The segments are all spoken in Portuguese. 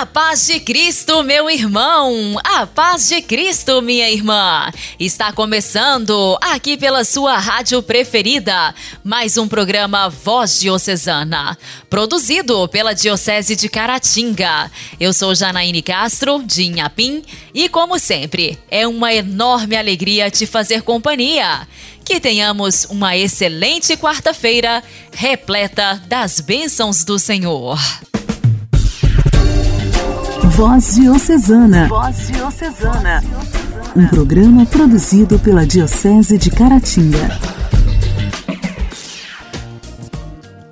A paz de Cristo, meu irmão! A paz de Cristo, minha irmã! Está começando aqui pela sua rádio preferida, mais um programa Voz Diocesana, produzido pela Diocese de Caratinga. Eu sou Janaíne Castro, de Inhapim, e como sempre, é uma enorme alegria te fazer companhia. Que tenhamos uma excelente quarta-feira, repleta das bênçãos do Senhor. Voz Diocesana. Voz Diocesana. Um programa produzido pela Diocese de Caratinga.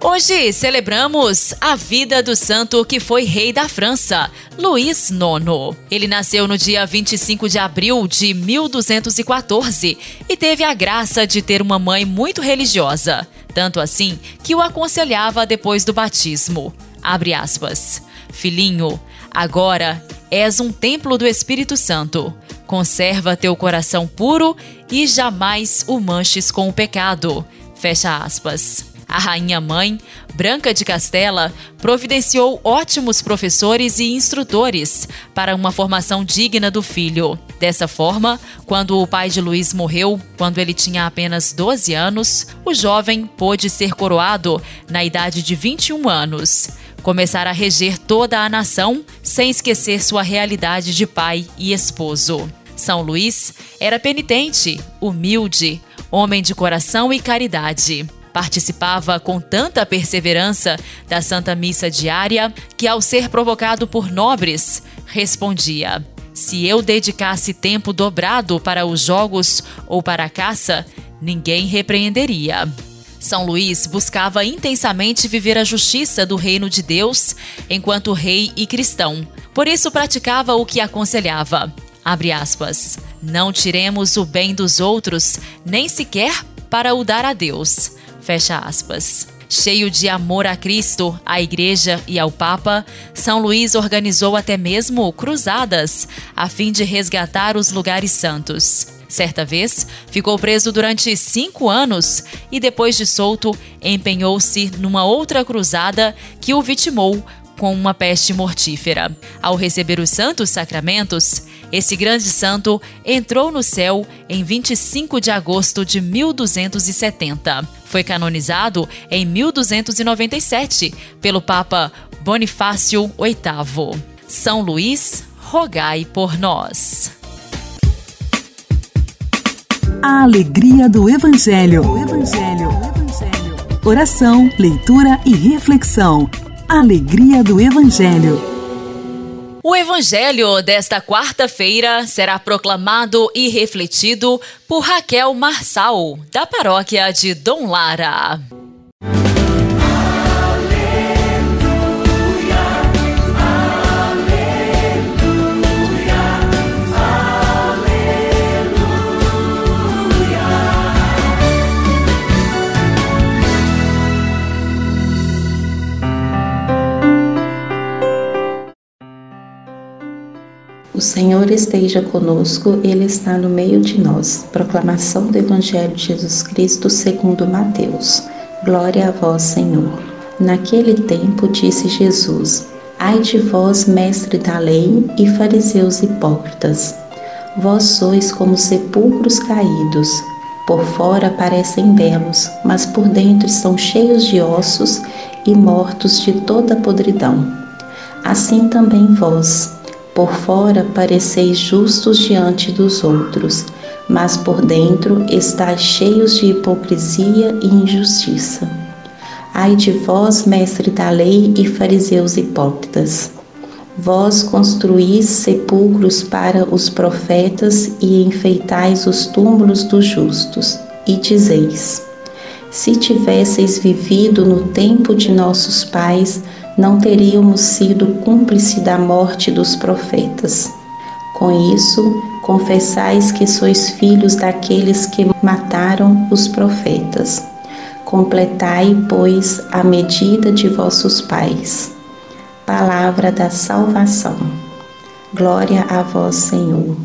Hoje celebramos a vida do santo que foi rei da França, Luís IX. Ele nasceu no dia 25 de abril de 1214 e teve a graça de ter uma mãe muito religiosa, tanto assim que o aconselhava depois do batismo. Abre aspas. Filhinho, Agora és um templo do Espírito Santo. Conserva teu coração puro e jamais o manches com o pecado. Fecha aspas. A rainha mãe, Branca de Castela, providenciou ótimos professores e instrutores para uma formação digna do filho. Dessa forma, quando o pai de Luís morreu, quando ele tinha apenas 12 anos, o jovem pôde ser coroado na idade de 21 anos começar a reger toda a nação sem esquecer sua realidade de pai e esposo. São Luís era penitente, humilde, homem de coração e caridade. Participava com tanta perseverança da Santa Missa diária que, ao ser provocado por nobres, respondia: Se eu dedicasse tempo dobrado para os jogos ou para a caça, ninguém repreenderia. São Luís buscava intensamente viver a justiça do reino de Deus enquanto rei e cristão. Por isso praticava o que aconselhava. Aspas. Não tiremos o bem dos outros, nem sequer para o dar a Deus. Fecha aspas. Cheio de amor a Cristo, à Igreja e ao Papa, São Luís organizou até mesmo cruzadas a fim de resgatar os lugares santos. Certa vez, ficou preso durante cinco anos e, depois de solto, empenhou-se numa outra cruzada que o vitimou com uma peste mortífera. Ao receber os santos sacramentos, esse grande santo entrou no céu em 25 de agosto de 1270. Foi canonizado em 1297 pelo Papa Bonifácio VIII. São Luís, rogai por nós. A alegria do Evangelho. Evangelho. Evangelho. Oração, leitura e reflexão. Alegria do Evangelho. O Evangelho desta quarta-feira será proclamado e refletido por Raquel Marçal, da paróquia de Dom Lara. O Senhor esteja conosco, Ele está no meio de nós. Proclamação do Evangelho de Jesus Cristo segundo Mateus. Glória a vós, Senhor. Naquele tempo disse Jesus: Ai de vós, mestre da lei e fariseus hipócritas. Vós sois como sepulcros caídos. Por fora parecem belos, mas por dentro estão cheios de ossos e mortos de toda podridão. Assim também vós por fora pareceis justos diante dos outros, mas por dentro estáis cheios de hipocrisia e injustiça. Ai de vós, mestre da lei e fariseus hipócritas! Vós construís sepulcros para os profetas e enfeitais os túmulos dos justos, e dizeis: Se tivesseis vivido no tempo de nossos pais, não teríamos sido cúmplice da morte dos profetas. Com isso, confessais que sois filhos daqueles que mataram os profetas. Completai, pois, a medida de vossos pais. Palavra da salvação. Glória a vós, Senhor.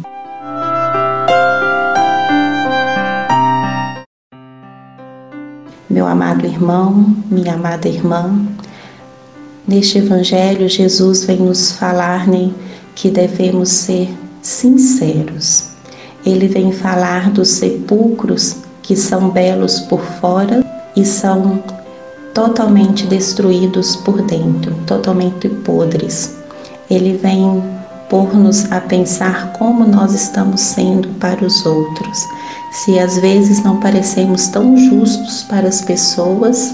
Meu amado irmão, minha amada irmã, neste Evangelho, Jesus vem nos falar né, que devemos ser sinceros. Ele vem falar dos sepulcros que são belos por fora e são totalmente destruídos por dentro, totalmente podres. Ele vem pôr-nos a pensar como nós estamos sendo para os outros. Se às vezes não parecemos tão justos para as pessoas,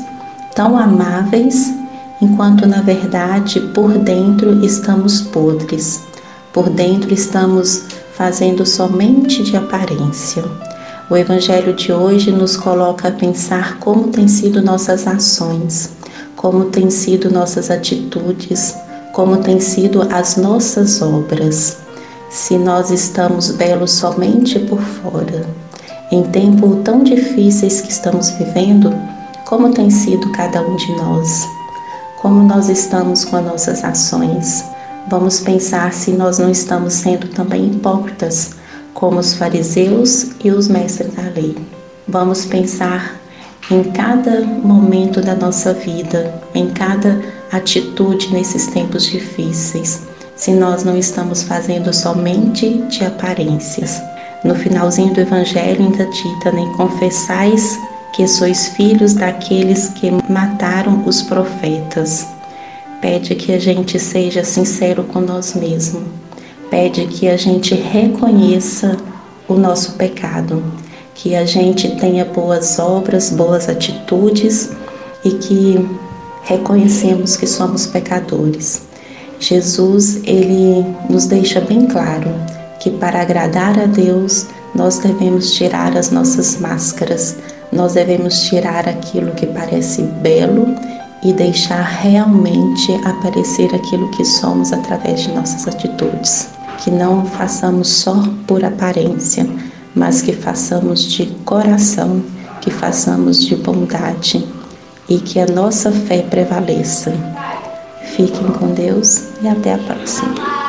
tão amáveis, enquanto na verdade por dentro estamos podres, por dentro estamos fazendo somente de aparência. O Evangelho de hoje nos coloca a pensar como têm sido nossas ações, como têm sido nossas atitudes, como têm sido as nossas obras. Se nós estamos belos somente por fora, em tempos tão difíceis que estamos vivendo, como tem sido cada um de nós? Como nós estamos com as nossas ações? Vamos pensar se nós não estamos sendo também hipócritas como os fariseus e os mestres da lei. Vamos pensar em cada momento da nossa vida, em cada atitude nesses tempos difíceis, se nós não estamos fazendo somente de aparências. No finalzinho do Evangelho ainda dita, nem confessais que sois filhos daqueles que mataram os profetas. Pede que a gente seja sincero com nós mesmos pede que a gente reconheça o nosso pecado, que a gente tenha boas obras, boas atitudes e que reconhecemos que somos pecadores. Jesus, ele nos deixa bem claro que para agradar a Deus, nós devemos tirar as nossas máscaras, nós devemos tirar aquilo que parece belo e deixar realmente aparecer aquilo que somos através de nossas atitudes que não façamos só por aparência, mas que façamos de coração, que façamos de bondade e que a nossa fé prevaleça. Fiquem com Deus e até a próxima.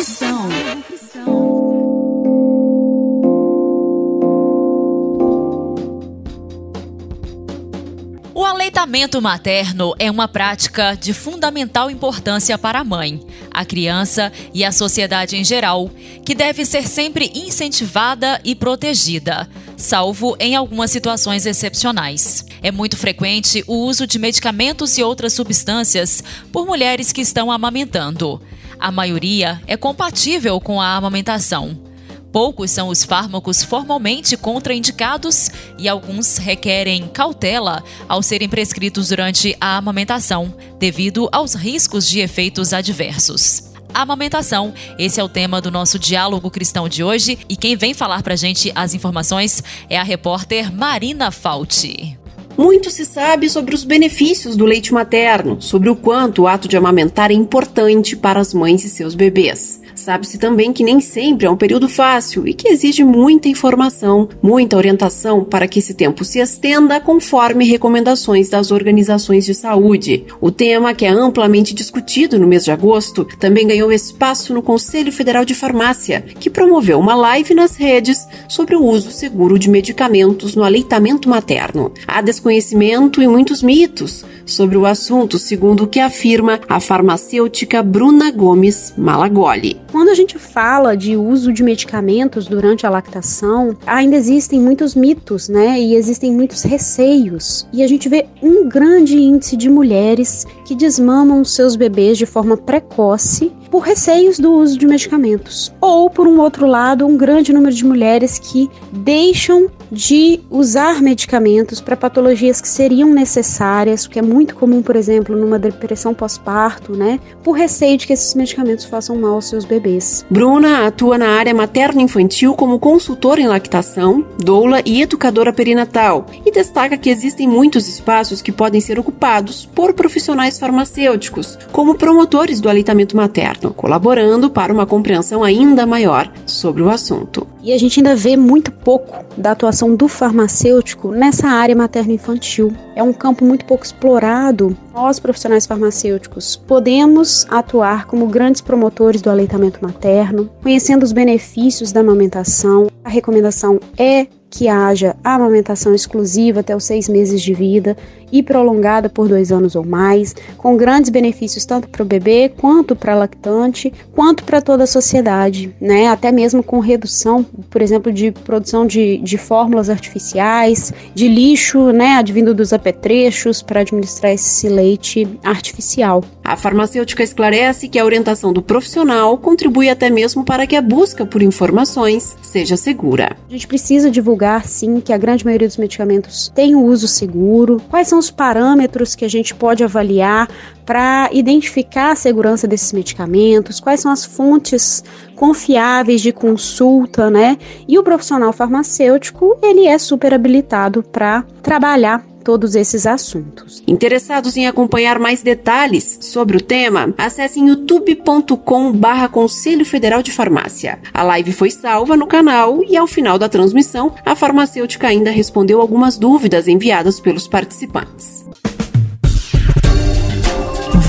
aleitamento materno é uma prática de fundamental importância para a mãe, a criança e a sociedade em geral, que deve ser sempre incentivada e protegida, salvo em algumas situações excepcionais. É muito frequente o uso de medicamentos e outras substâncias por mulheres que estão amamentando. A maioria é compatível com a amamentação. Poucos são os fármacos formalmente contraindicados e alguns requerem cautela ao serem prescritos durante a amamentação, devido aos riscos de efeitos adversos amamentação. Esse é o tema do nosso diálogo cristão de hoje e quem vem falar pra gente as informações é a repórter Marina Fauci. Muito se sabe sobre os benefícios do leite materno, sobre o quanto o ato de amamentar é importante para as mães e seus bebês. Sabe-se também que nem sempre é um período fácil e que exige muita informação, muita orientação para que esse tempo se estenda conforme recomendações das organizações de saúde. O tema, que é amplamente discutido no mês de agosto, também ganhou espaço no Conselho Federal de Farmácia, que promoveu uma live nas redes sobre o uso seguro de medicamentos no aleitamento materno. Há desconhecimento e muitos mitos sobre o assunto, segundo o que afirma a farmacêutica Bruna Gomes Malagoli. Quando a gente fala de uso de medicamentos durante a lactação, ainda existem muitos mitos, né? E existem muitos receios. E a gente vê um grande índice de mulheres que desmamam seus bebês de forma precoce por receios do uso de medicamentos. Ou, por um outro lado, um grande número de mulheres que deixam de usar medicamentos para patologias que seriam necessárias, o que é muito comum, por exemplo, numa depressão pós-parto, né? Por receio de que esses medicamentos façam mal aos seus bebês. Bruna atua na área materno-infantil como consultora em lactação, doula e educadora perinatal e destaca que existem muitos espaços que podem ser ocupados por profissionais farmacêuticos, como promotores do aleitamento materno, colaborando para uma compreensão ainda maior sobre o assunto. E a gente ainda vê muito pouco da atuação do farmacêutico nessa área materno-infantil. É um campo muito pouco explorado. Nós, profissionais farmacêuticos, podemos atuar como grandes promotores do aleitamento materno, conhecendo os benefícios da amamentação. A recomendação é que haja amamentação exclusiva até os seis meses de vida e prolongada por dois anos ou mais, com grandes benefícios tanto para o bebê quanto para a lactante, quanto para toda a sociedade, né? Até mesmo com redução, por exemplo, de produção de, de fórmulas artificiais, de lixo, né, advindo dos apetrechos para administrar esse leite artificial. A farmacêutica esclarece que a orientação do profissional contribui até mesmo para que a busca por informações seja segura. A gente precisa divulgar, sim, que a grande maioria dos medicamentos tem o uso seguro. Quais são os parâmetros que a gente pode avaliar para identificar a segurança desses medicamentos, quais são as fontes confiáveis de consulta, né? E o profissional farmacêutico, ele é super habilitado para trabalhar todos esses assuntos. Interessados em acompanhar mais detalhes sobre o tema, acessem youtube.com barra Conselho Federal de Farmácia. A live foi salva no canal e ao final da transmissão, a farmacêutica ainda respondeu algumas dúvidas enviadas pelos participantes.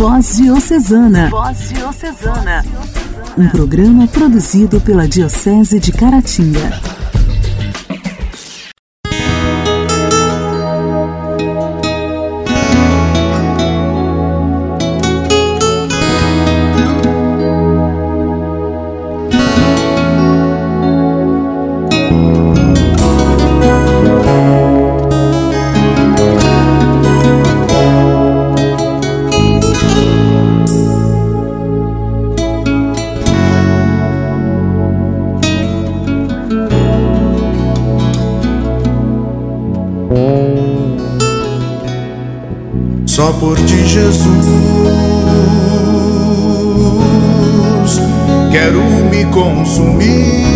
Voz Diocesana. Voz Diocesana. Um programa produzido pela Diocese de Caratinga. Por ti, Jesus. Quero me consumir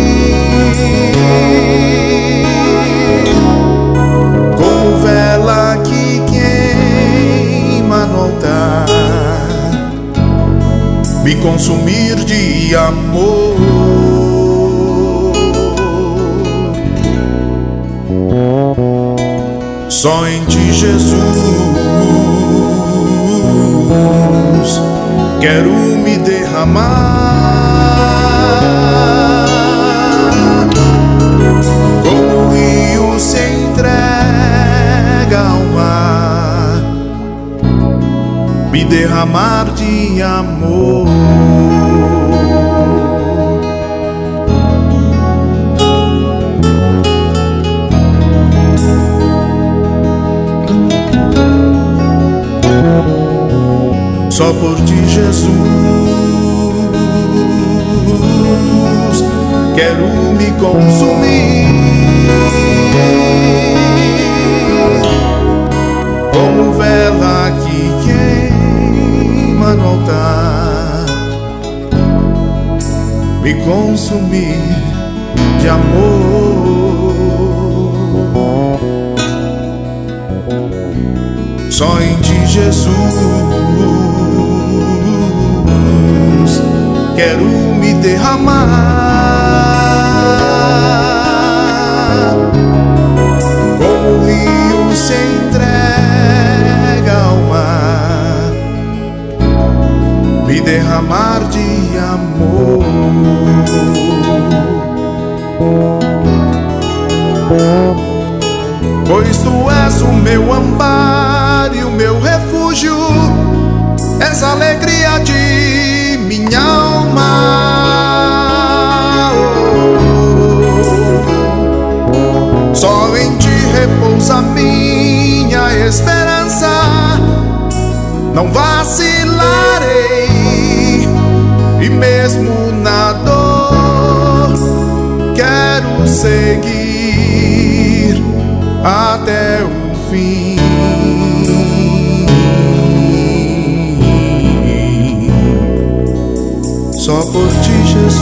como vela que queima no altar, me consumir de amor. Só em ti, Jesus quero me derramar como o rio se entrega ao mar, me derramar de amor. Só por ti, Jesus. Quero me consumir como vela que queima no altar, me consumir de amor. Só em ti, Jesus quero me derramar como o rio se entrega ao mar, me derramar de amor. Pois tu és o meu amparo e o meu refúgio, essa alegria esperança. Não vacilarei, e mesmo na dor, quero seguir até o fim. só por ti, Jesus.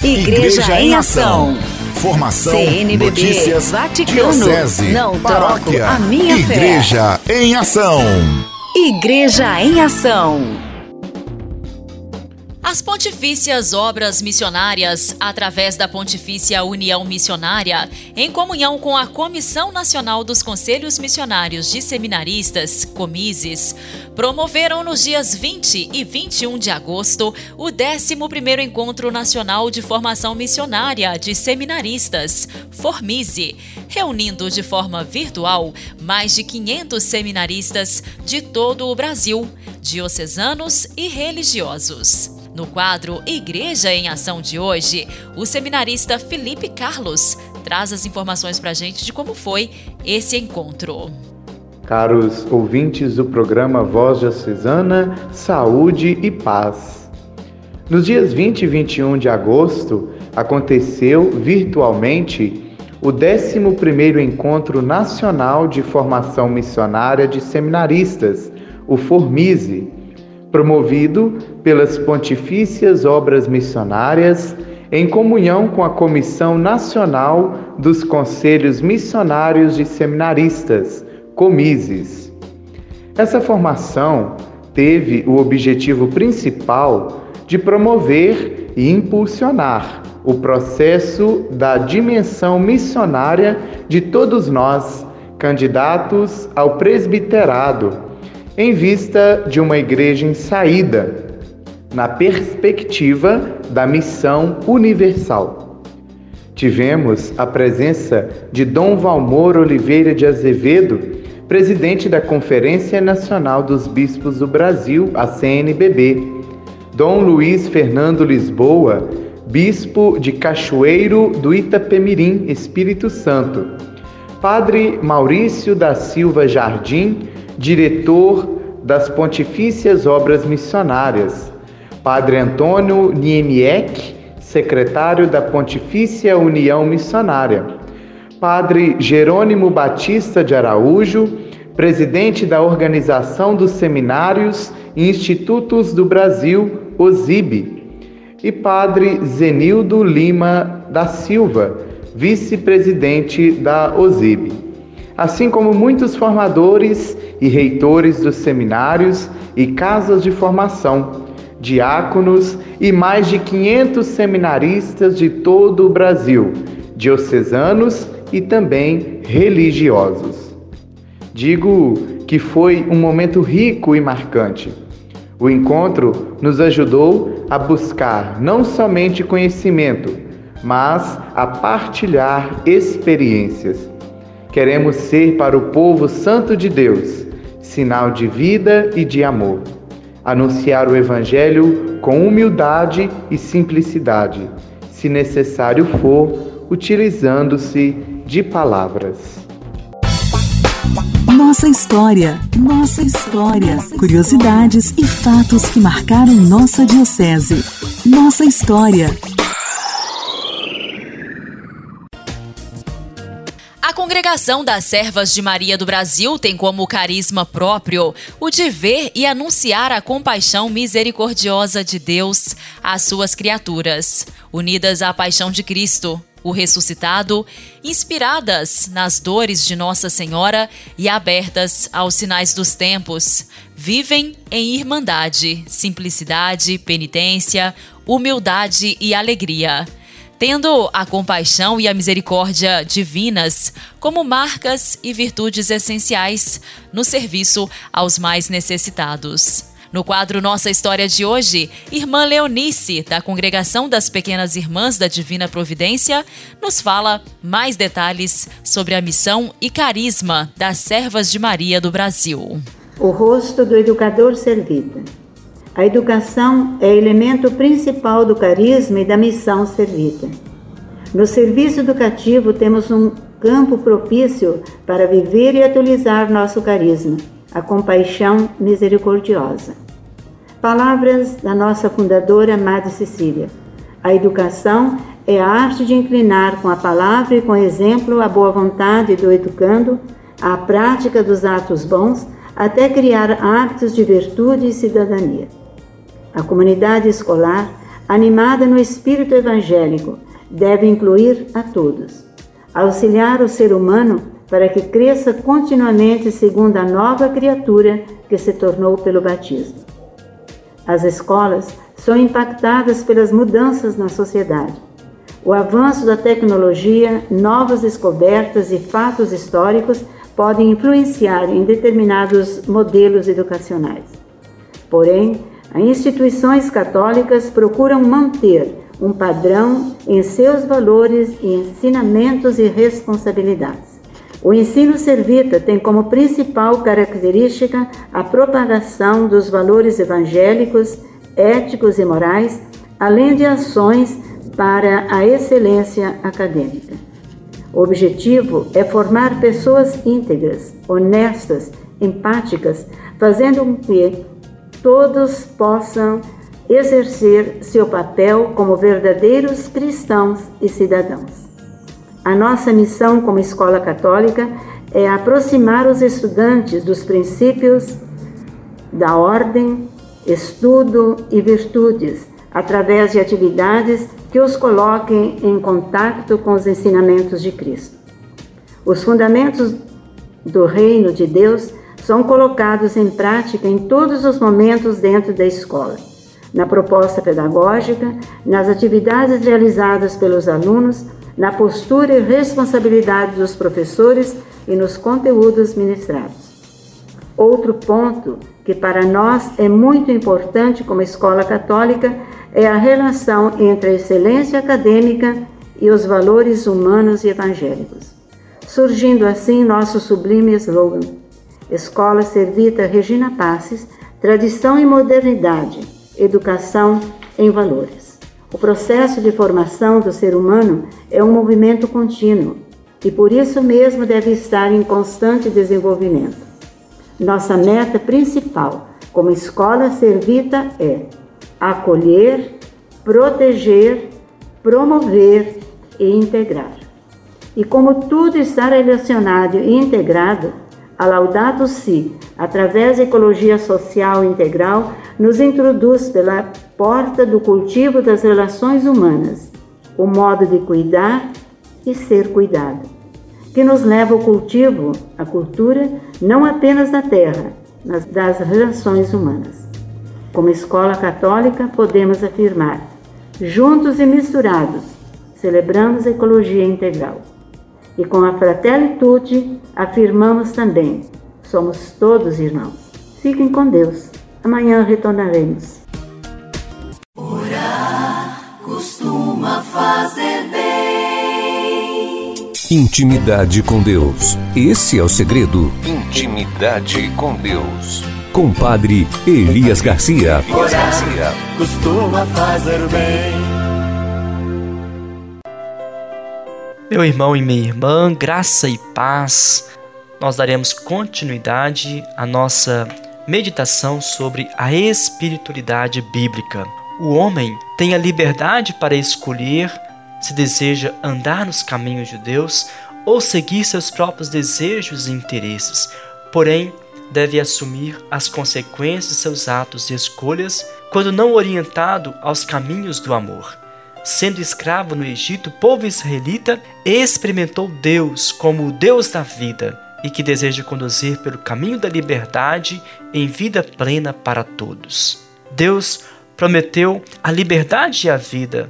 Igreja, em Ação. Informação, CNBB, notícias, Vaticano, diocese, não paróquia, troco a minha Igreja em Ação. Igreja em Ação. As Pontifícias Obras Missionárias, através da Pontifícia União Missionária, em comunhão com a Comissão Nacional dos Conselhos Missionários de Seminaristas, Comises, promoveram nos dias 20 e 21 de agosto o 11º Encontro Nacional de Formação Missionária de Seminaristas, Formise, reunindo de forma virtual mais de 500 seminaristas de todo o Brasil, diocesanos e religiosos. No quadro Igreja em Ação de hoje, o seminarista Felipe Carlos traz as informações para a gente de como foi esse encontro. Caros ouvintes do programa Voz Diocesana, Saúde e Paz. Nos dias 20 e 21 de agosto, aconteceu virtualmente o 11º Encontro Nacional de Formação Missionária de Seminaristas, o Formise, promovido pelas Pontifícias Obras Missionárias, em comunhão com a Comissão Nacional dos Conselhos Missionários de Seminaristas, Comises. Essa formação teve o objetivo principal de promover e impulsionar o processo da dimensão missionária de todos nós, candidatos ao presbiterado em vista de uma igreja em saída, na perspectiva da missão universal. Tivemos a presença de Dom Valmor Oliveira de Azevedo, presidente da Conferência Nacional dos Bispos do Brasil, a CNBB, Dom Luiz Fernando Lisboa, bispo de Cachoeiro do Itapemirim, Espírito Santo, Padre Maurício da Silva Jardim, diretor das Pontifícias Obras Missionárias, Padre Antônio Niemiec, secretário da Pontifícia União Missionária, Padre Jerônimo Batista de Araújo, presidente da Organização dos Seminários e Institutos do Brasil, OSIB, e Padre Zenildo Lima da Silva, vice-presidente da OSIB assim como muitos formadores e reitores dos seminários e casas de formação, diáconos e mais de 500 seminaristas de todo o Brasil, diocesanos e também religiosos. Digo que foi um momento rico e marcante. O encontro nos ajudou a buscar não somente conhecimento, mas a partilhar experiências Queremos ser para o povo santo de Deus sinal de vida e de amor. Anunciar o Evangelho com humildade e simplicidade, se necessário for, utilizando-se de palavras. Nossa história, nossa história. Curiosidades e fatos que marcaram nossa Diocese. Nossa história. Congregação das Servas de Maria do Brasil tem como carisma próprio o de ver e anunciar a compaixão misericordiosa de Deus às suas criaturas, unidas à paixão de Cristo, o ressuscitado, inspiradas nas dores de Nossa Senhora e abertas aos sinais dos tempos, vivem em irmandade, simplicidade, penitência, humildade e alegria tendo a compaixão e a misericórdia divinas como marcas e virtudes essenciais no serviço aos mais necessitados. No quadro Nossa História de hoje, Irmã Leonice, da Congregação das Pequenas Irmãs da Divina Providência, nos fala mais detalhes sobre a missão e carisma das Servas de Maria do Brasil. O rosto do educador servida. A educação é elemento principal do carisma e da missão servida. No serviço educativo temos um campo propício para viver e atualizar nosso carisma, a compaixão misericordiosa. Palavras da nossa fundadora Madre Cecília. A educação é a arte de inclinar com a palavra e com exemplo a boa vontade do educando, a prática dos atos bons, até criar hábitos de virtude e cidadania. A comunidade escolar, animada no espírito evangélico, deve incluir a todos. Auxiliar o ser humano para que cresça continuamente segundo a nova criatura que se tornou pelo batismo. As escolas são impactadas pelas mudanças na sociedade. O avanço da tecnologia, novas descobertas e fatos históricos podem influenciar em determinados modelos educacionais. Porém, as instituições católicas procuram manter um padrão em seus valores e ensinamentos e responsabilidades. O ensino servita tem como principal característica a propagação dos valores evangélicos, éticos e morais, além de ações para a excelência acadêmica. O objetivo é formar pessoas íntegras, honestas, empáticas, fazendo com que todos possam exercer seu papel como verdadeiros cristãos e cidadãos. A nossa missão como escola católica é aproximar os estudantes dos princípios da ordem, estudo e virtudes, através de atividades que os coloquem em contato com os ensinamentos de Cristo. Os fundamentos do reino de Deus são colocados em prática em todos os momentos dentro da escola, na proposta pedagógica, nas atividades realizadas pelos alunos na postura e responsabilidade dos professores e nos conteúdos ministrados. Outro ponto que para nós é muito importante como escola católica é a relação entre a excelência acadêmica e os valores humanos e evangélicos. Surgindo assim nosso sublime slogan: Escola Servita Regina Passes, tradição e modernidade, educação em valores. O processo de formação do ser humano é um movimento contínuo e por isso mesmo deve estar em constante desenvolvimento. Nossa meta principal como escola servita é acolher, proteger, promover e integrar. E como tudo está relacionado e integrado, a Laudato Si, através da ecologia social integral, nos introduz pela porta do cultivo das relações humanas, o modo de cuidar e ser cuidado, que nos leva ao cultivo, a cultura, não apenas da terra, mas das relações humanas. Como escola católica, podemos afirmar, juntos e misturados, celebramos a ecologia integral. E com a Fratelli afirmamos também, somos todos irmãos. Fiquem com Deus. Amanhã retornaremos. Orar costuma fazer bem. Intimidade com Deus. Esse é o segredo. Intimidade com Deus. Compadre Elias Garcia. Elias Garcia. Costuma fazer bem. Meu irmão e minha irmã, graça e paz. Nós daremos continuidade à nossa meditação sobre a espiritualidade bíblica. O homem tem a liberdade para escolher se deseja andar nos caminhos de Deus ou seguir seus próprios desejos e interesses, porém, deve assumir as consequências de seus atos e escolhas quando não orientado aos caminhos do amor. Sendo escravo no Egito, o povo israelita experimentou Deus como o Deus da vida e que deseja conduzir pelo caminho da liberdade em vida plena para todos. Deus prometeu a liberdade e a vida,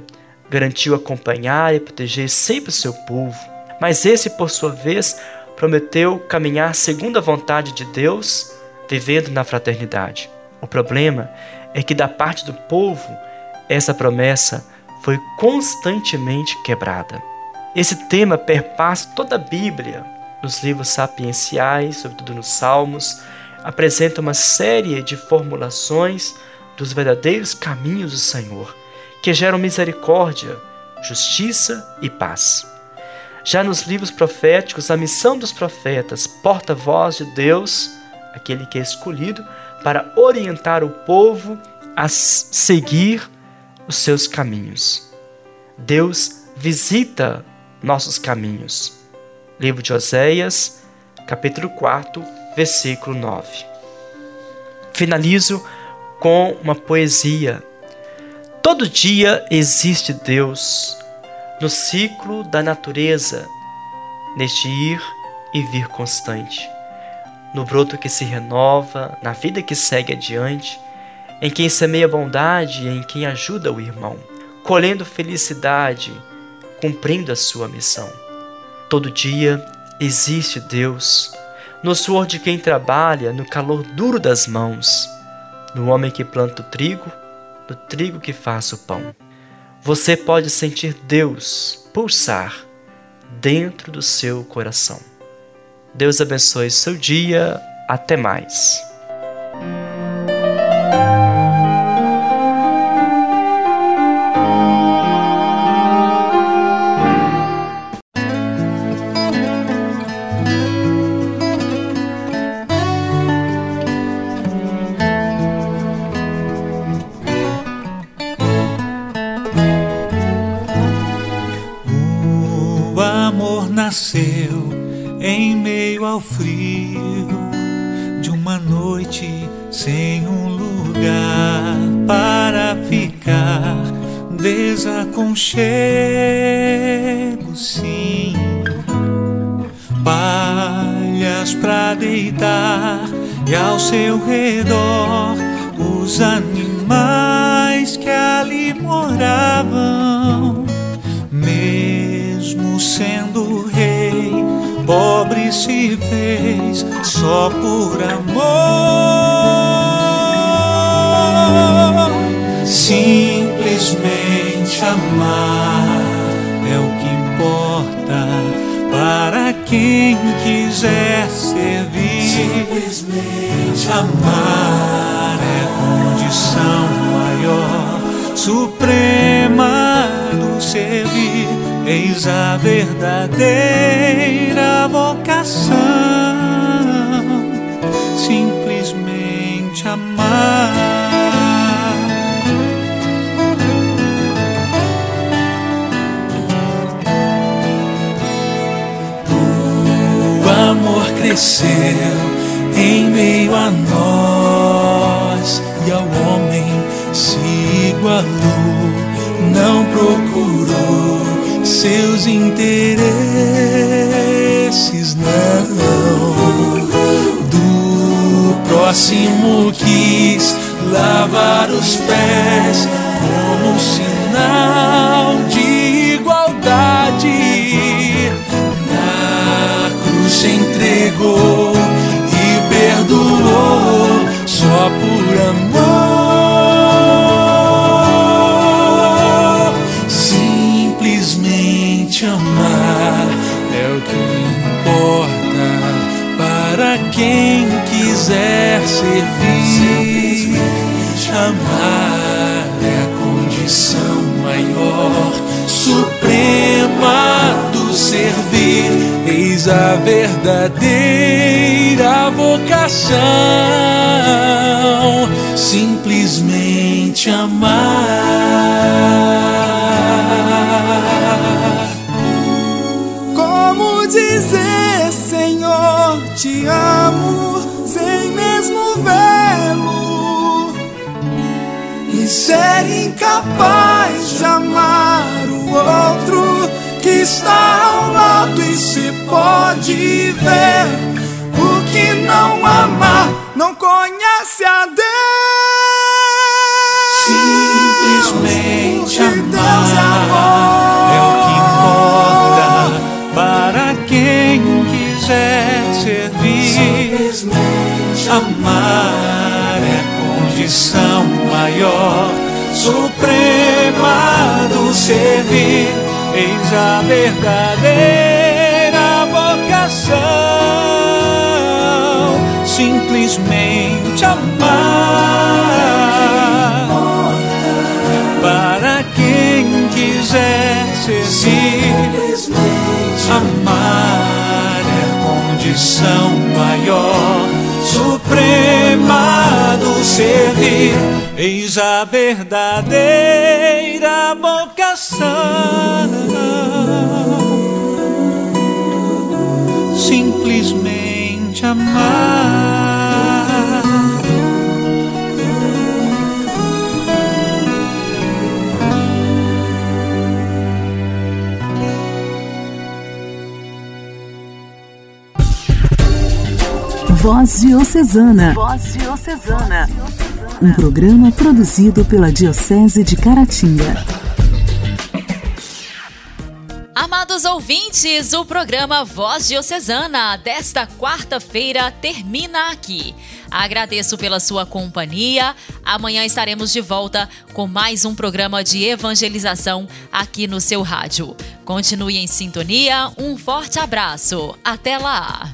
garantiu acompanhar e proteger sempre o seu povo, mas esse, por sua vez, prometeu caminhar segundo a vontade de Deus, vivendo na fraternidade. O problema é que, da parte do povo, essa promessa foi constantemente quebrada. Esse tema perpassa toda a Bíblia, nos livros sapienciais, sobretudo nos Salmos, apresenta uma série de formulações dos verdadeiros caminhos do Senhor, que geram misericórdia, justiça e paz. Já nos livros proféticos, a missão dos profetas, porta-voz de Deus, aquele que é escolhido para orientar o povo a seguir os seus caminhos. Deus visita nossos caminhos Livro de Oséias, capítulo 4, versículo 9. Finalizo com uma poesia. Todo dia existe Deus, no ciclo da natureza, neste ir e vir constante, no broto que se renova, na vida que segue adiante, em quem semeia bondade e em quem ajuda o irmão, colhendo felicidade, cumprindo a sua missão. Todo dia existe Deus, no suor de quem trabalha, no calor duro das mãos, no homem que planta o trigo, no trigo que faz o pão. Você pode sentir Deus pulsar dentro do seu coração. Deus abençoe seu dia. Até mais. Sem um lugar para ficar, desaconchego sim, palhas para deitar e ao seu redor os animais que ali moravam, sendo rei, pobre se fez só por amor. Simplesmente amar é o que importa para quem quiser servir. Simplesmente amar é condição maior, suprema. Eis a verdadeira vocação. Simplesmente amar. amor cresceu em meio a nós e ao homem se igualou, não procurou seus interesses, não. Do próximo quis lavar os pés como sinal de igualdade se entregou e perdoou só por amor. Verdadeira vocação, simplesmente amar. Como dizer, Senhor, te amo, sem mesmo vê-lo, e ser incapaz de amar o outro que está ao lado e se pode ver. O que não ama não conhece a Deus. Simplesmente amar é, é o que importa para quem quiser servir. Simplesmente amar é condição maior, suprema do servir eis a verdadeira amar. Para quem quiser servir, amar é condição maior, suprema do servir. Eis a verdadeira vocação. simplesmente amar. Voz Diocesana. Voz Diocesana. Um programa produzido pela Diocese de Caratinga. Amados ouvintes, o programa Voz Diocesana desta quarta-feira termina aqui. Agradeço pela sua companhia. Amanhã estaremos de volta com mais um programa de evangelização aqui no seu rádio. Continue em sintonia. Um forte abraço. Até lá.